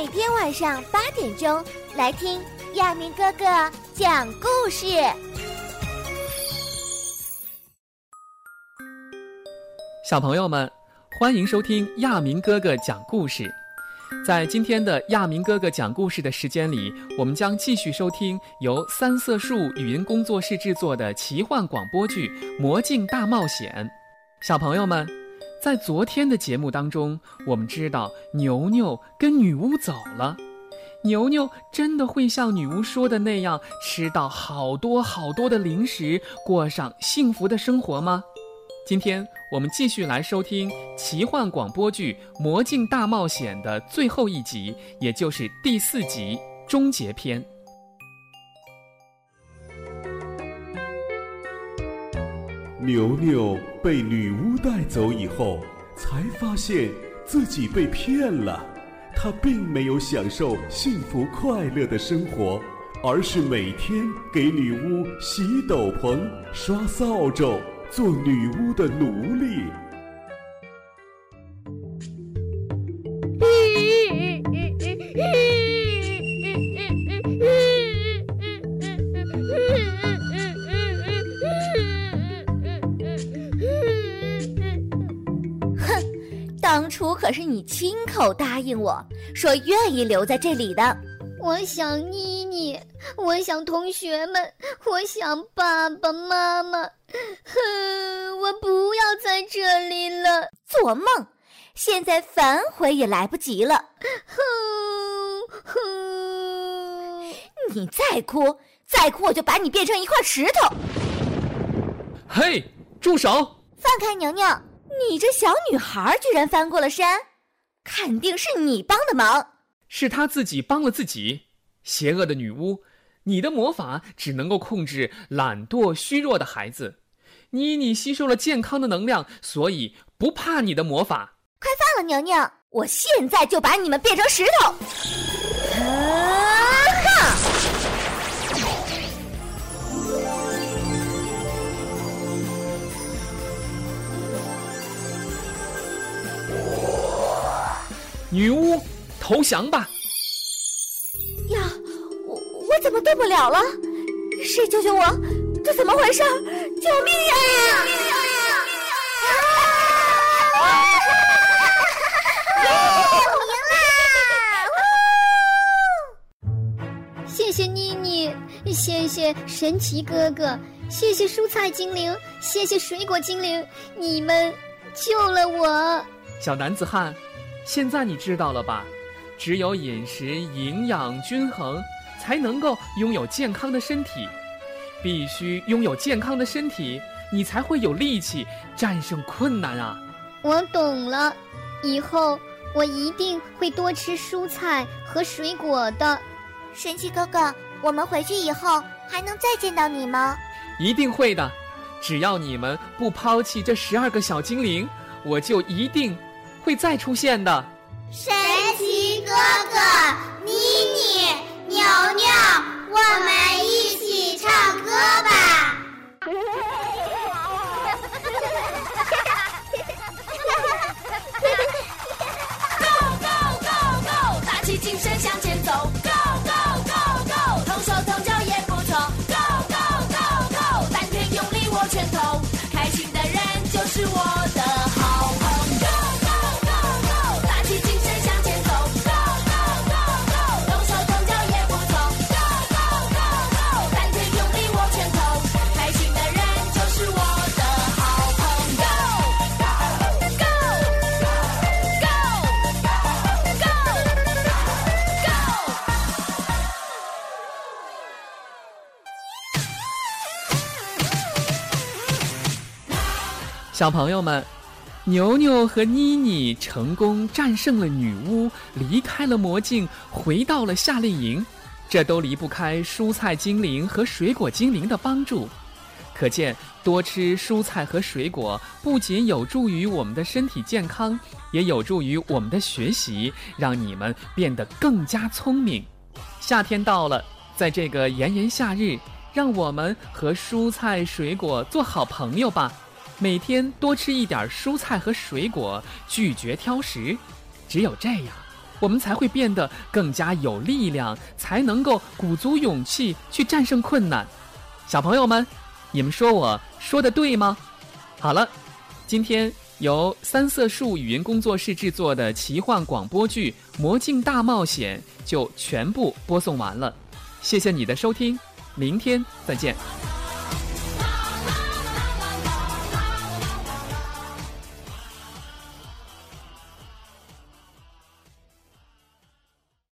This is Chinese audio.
每天晚上八点钟来听亚明哥哥讲故事。小朋友们，欢迎收听亚明哥哥讲故事。在今天的亚明哥哥讲故事的时间里，我们将继续收听由三色树语音工作室制作的奇幻广播剧《魔镜大冒险》。小朋友们，在昨天的节目当中，我们知道牛牛跟女巫走了。牛牛真的会像女巫说的那样，吃到好多好多的零食，过上幸福的生活吗？今天我们继续来收听奇幻广播剧《魔镜大冒险》的最后一集，也就是第四集终结篇。牛牛被女巫带走以后，才发现自己被骗了。他并没有享受幸福快乐的生活，而是每天给女巫洗斗篷、刷扫帚。做女巫的奴隶。可是你亲口答应我说愿意留在这里的。我想妮妮，我想同学们，我想爸爸妈妈。哼，我不要在这里了，做梦！现在反悔也来不及了。哼哼，你再哭，再哭我就把你变成一块石头。嘿，住手！放开牛牛！你这小女孩居然翻过了山，肯定是你帮的忙。是她自己帮了自己，邪恶的女巫。你的魔法只能够控制懒惰、虚弱的孩子，妮妮吸收了健康的能量，所以不怕你的魔法。快放了娘娘！我现在就把你们变成石头！女巫，投降吧！呀我我怎么动不了了？谁救救我？这怎么回事？救命呀！谢谢妮妮，谢谢神奇哥哥，谢谢蔬菜精灵，谢谢水果精灵，你们救了我。小男子汉，现在你知道了吧？只有饮食营养均衡。才能够拥有健康的身体，必须拥有健康的身体，你才会有力气战胜困难啊！我懂了，以后我一定会多吃蔬菜和水果的。神奇哥哥，我们回去以后还能再见到你吗？一定会的，只要你们不抛弃这十二个小精灵，我就一定会再出现的。神奇哥哥。妮妮牛牛，我们一起唱歌吧。Go go go go，打起精神向前走。小朋友们，牛牛和妮妮成功战胜了女巫，离开了魔镜，回到了夏令营。这都离不开蔬菜精灵和水果精灵的帮助。可见，多吃蔬菜和水果不仅有助于我们的身体健康，也有助于我们的学习，让你们变得更加聪明。夏天到了，在这个炎炎夏日，让我们和蔬菜水果做好朋友吧。每天多吃一点蔬菜和水果，拒绝挑食，只有这样，我们才会变得更加有力量，才能够鼓足勇气去战胜困难。小朋友们，你们说我说的对吗？好了，今天由三色树语音工作室制作的奇幻广播剧《魔镜大冒险》就全部播送完了。谢谢你的收听，明天再见。